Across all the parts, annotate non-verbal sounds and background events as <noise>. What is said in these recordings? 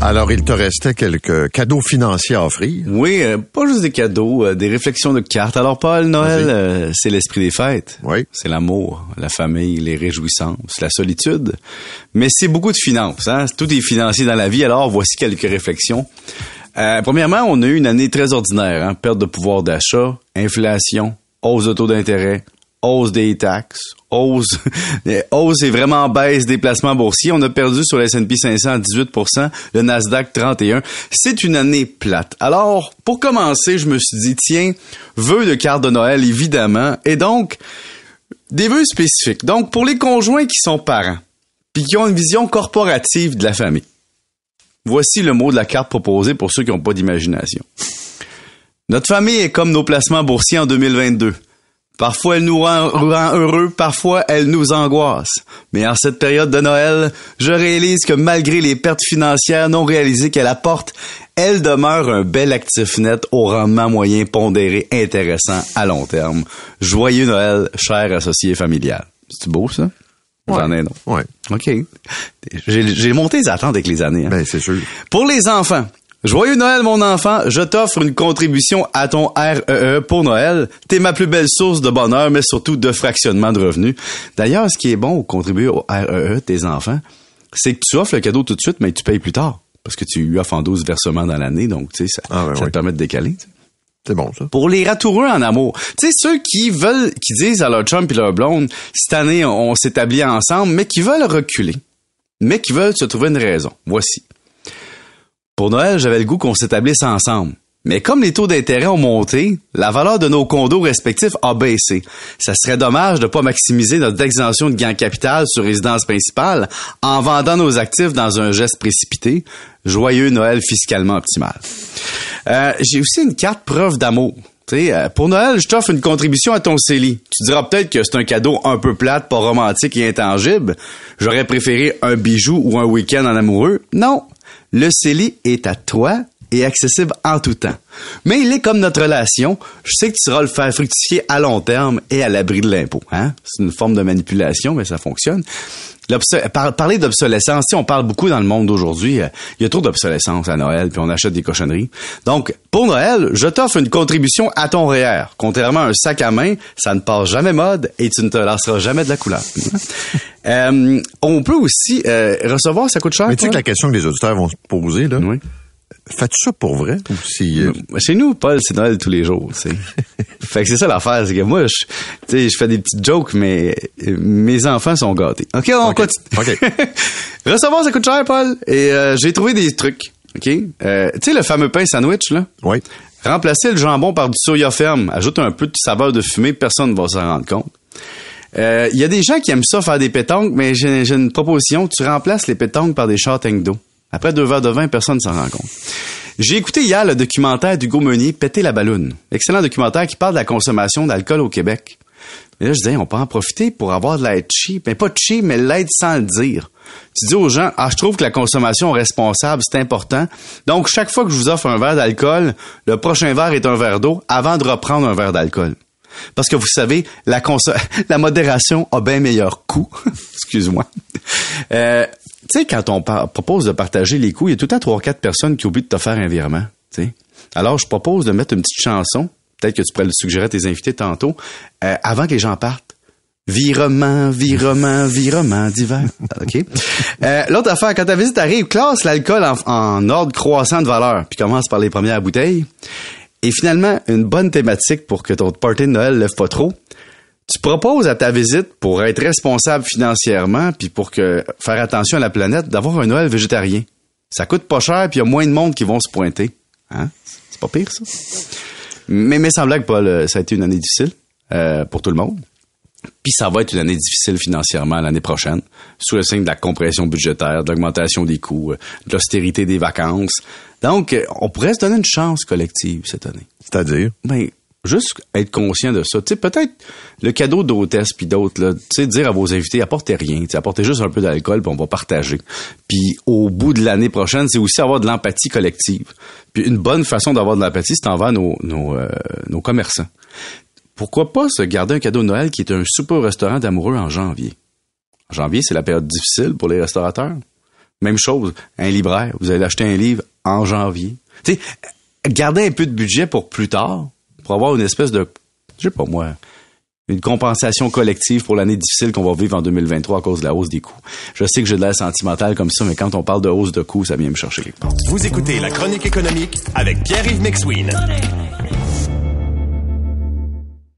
Alors, il te restait quelques cadeaux financiers à offrir. Oui, euh, pas juste des cadeaux, euh, des réflexions de cartes. Alors, Paul, Noël, euh, c'est l'esprit des fêtes. Oui. C'est l'amour, la famille, les réjouissances, la solitude. Mais c'est beaucoup de finances. Hein? Tout est financier dans la vie. Alors, voici quelques réflexions. Euh, premièrement, on a eu une année très ordinaire. Hein? Perte de pouvoir d'achat, inflation, hausse de taux d'intérêt, hausse des taxes, hausse, <laughs> hausse et vraiment baisse des placements boursiers. On a perdu sur le S&P 500 18 le Nasdaq 31. C'est une année plate. Alors, pour commencer, je me suis dit, tiens, vœux de carte de Noël, évidemment. Et donc, des vœux spécifiques. Donc, pour les conjoints qui sont parents, puis qui ont une vision corporative de la famille. Voici le mot de la carte proposée pour ceux qui n'ont pas d'imagination. Notre famille est comme nos placements boursiers en 2022. Parfois, elle nous rend, rend heureux, parfois, elle nous angoisse. Mais en cette période de Noël, je réalise que malgré les pertes financières non réalisées qu'elle apporte, elle demeure un bel actif net au rendement moyen pondéré intéressant à long terme. Joyeux Noël, cher associé familial. C'est beau, ça? J'en ai autre. Oui. OK. J'ai j'ai monté les attentes avec les années. hein. Ben, c'est sûr. Pour les enfants, joyeux Noël mon enfant, je t'offre une contribution à ton REE pour Noël. T'es ma plus belle source de bonheur, mais surtout de fractionnement de revenus. D'ailleurs, ce qui est bon au contribuer au REE de tes enfants, c'est que tu offres le cadeau tout de suite, mais tu payes plus tard. Parce que tu lui offres en 12 versements dans l'année, donc tu sais, ça, Ah, ben ça oui. te permet de décaler. C'est bon, ça. Pour les ratoureux en amour, tu sais, ceux qui veulent, qui disent à leur chum et leur blonde, cette année, on s'établit ensemble, mais qui veulent reculer, mais qui veulent se trouver une raison. Voici. Pour Noël, j'avais le goût qu'on s'établisse ensemble. Mais comme les taux d'intérêt ont monté, la valeur de nos condos respectifs a baissé. Ça serait dommage de pas maximiser notre exemption de gain capital sur résidence principale en vendant nos actifs dans un geste précipité. Joyeux Noël fiscalement optimal. Euh, J'ai aussi une carte preuve d'amour. Euh, pour Noël, je t'offre une contribution à ton CELI. Tu diras peut-être que c'est un cadeau un peu plate, pas romantique et intangible. J'aurais préféré un bijou ou un week-end en amoureux. Non, le CELI est à toi et accessible en tout temps. Mais il est comme notre relation. Je sais que tu sauras le faire fructifier à long terme et à l'abri de l'impôt. Hein? C'est une forme de manipulation, mais ça fonctionne. Par- parler d'obsolescence, on parle beaucoup dans le monde d'aujourd'hui. euh, Il y a trop d'obsolescence à Noël, puis on achète des cochonneries. Donc, pour Noël, je t'offre une contribution à ton REER. Contrairement à un sac à main, ça ne passe jamais mode et tu ne te lasseras jamais de la couleur. <laughs> Euh, on peut aussi euh, recevoir, ça coûte cher. Mais tu sais que la question que les auditeurs vont se poser, là, Oui. Fais-tu ça pour vrai? Ou si, euh, Chez nous, Paul, c'est Noël tous les jours, <laughs> fait que c'est ça l'affaire, c'est que moi, je, tu sais, je fais des petites jokes, mais euh, mes enfants sont gâtés. OK, on OK. continue. OK. <laughs> Recevoir, ça coûte cher, Paul. Et euh, j'ai trouvé des trucs, OK? Euh, tu sais, le fameux pain sandwich, là? oui. Remplacer le jambon par du soya ferme. Ajoute un peu de saveur de fumée, personne ne va s'en rendre compte. Euh, Il y a des gens qui aiment ça faire des pétanques, mais j'ai j'ai une proposition. Tu remplaces les pétanques par des châtaignes d'eau. Après deux verres de vin, personne ne s'en rend compte. J'ai écouté hier le documentaire d'Hugo Meunier, Péter la balloune. Excellent documentaire qui parle de la consommation d'alcool au Québec. Mais là, je disais, on peut en profiter pour avoir de l'aide cheap. Mais pas cheap, mais l'aide sans le dire. Tu dis aux gens, ah, je trouve que la consommation responsable, c'est important. Donc, chaque fois que je vous offre un verre d'alcool, le prochain verre est un verre d'eau avant de reprendre un verre d'alcool. Parce que vous savez, la, <laughs> la modération a bien meilleur coût. <laughs> Excuse-moi. Euh, tu sais, quand on propose de partager les coûts, il y a tout le temps trois, quatre personnes qui oublient de te faire un virement. tu sais. Alors, je propose de mettre une petite chanson. Peut-être que tu pourrais le suggérer à tes invités tantôt, euh, avant que les gens partent. Virement, virement, <laughs> virement d'hiver. OK? Euh, L'autre affaire, quand ta visite arrive, classe l'alcool en, en ordre croissant de valeur, puis commence par les premières bouteilles. Et finalement, une bonne thématique pour que ton party de Noël lève pas trop. Tu proposes à ta visite, pour être responsable financièrement, puis pour que faire attention à la planète, d'avoir un Noël végétarien. Ça coûte pas cher, puis il y a moins de monde qui vont se pointer. Hein? C'est pas pire, ça? Mais, mais sans blague, Paul, euh, ça a été une année difficile euh, pour tout le monde. Puis ça va être une année difficile financièrement l'année prochaine, sous le signe de la compression budgétaire, de l'augmentation des coûts, euh, de l'austérité des vacances. Donc, euh, on pourrait se donner une chance collective cette année. C'est-à-dire? Ben, juste être conscient de ça. Tu peut-être le cadeau d'hôtesse puis d'autres, là, tu sais, dire à vos invités, apportez rien, apportez juste un peu d'alcool puis on va partager. Puis au bout de l'année prochaine, c'est aussi avoir de l'empathie collective. Puis une bonne façon d'avoir de l'empathie, c'est envers nos, nos, euh, nos commerçants. Pourquoi pas se garder un cadeau de Noël qui est un souper au restaurant d'amoureux en janvier? En janvier, c'est la période difficile pour les restaurateurs. Même chose, un libraire, vous allez acheter un livre en janvier. Tu sais, garder un peu de budget pour plus tard, pour avoir une espèce de, je sais pas moi, une compensation collective pour l'année difficile qu'on va vivre en 2023 à cause de la hausse des coûts. Je sais que j'ai de l'air sentimental comme ça, mais quand on parle de hausse de coûts, ça vient me chercher. Vous écoutez La Chronique économique avec Pierre-Yves McSween.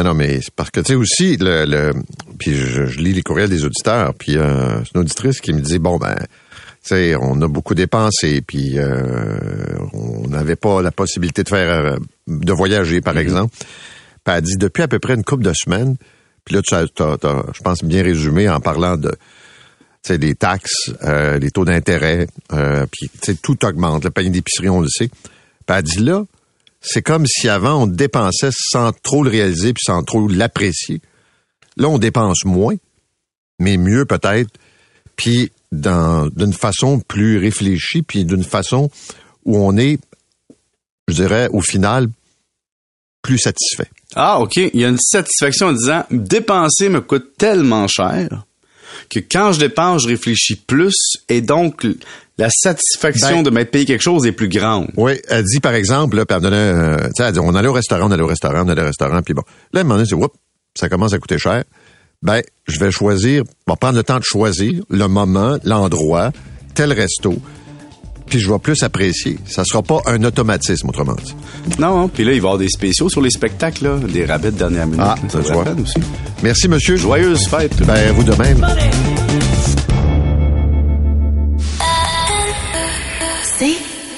Mais non, mais c'est parce que, tu sais, aussi, le, le puis je, je lis les courriels des auditeurs, puis euh, c'est une auditrice qui me dit, bon, ben, tu sais, on a beaucoup dépensé, puis euh, on n'avait pas la possibilité de faire, euh, de voyager, par exemple. Puis elle dit, depuis à peu près une couple de semaines, puis là, tu as, je pense, bien résumé en parlant de, tu sais, des taxes, euh, les taux d'intérêt, euh, puis, tu sais, tout augmente. Le panier d'épicerie, on le sait. Puis elle dit, là, c'est comme si avant, on dépensait sans trop le réaliser puis sans trop l'apprécier. Là, on dépense moins, mais mieux peut-être, puis d'une façon plus réfléchie, puis d'une façon où on est, je dirais, au final, plus satisfait. Ah, OK. Il y a une satisfaction en disant dépenser me coûte tellement cher que quand je dépense, je réfléchis plus et donc la satisfaction Ben- de m'être payé quelque chose est plus grande. Oui, elle dit par exemple, là, puis elle me donnait, euh, tu sais, elle dit, on allait au restaurant, on allait au restaurant, on allait au restaurant, puis bon. Là, à un moment donné, c'est, oups, ça commence à coûter cher. Ben, je vais choisir, on va prendre le temps de choisir le moment, l'endroit, tel resto, puis je vais plus apprécier. Ça sera pas un automatisme, autrement dit. Non, puis là, il va y avoir des spéciaux sur les spectacles, là, des rabais de dernière minute. Ah, ça vaut vois. aussi. Merci, monsieur. Joyeuse fête. Ben, vous de même.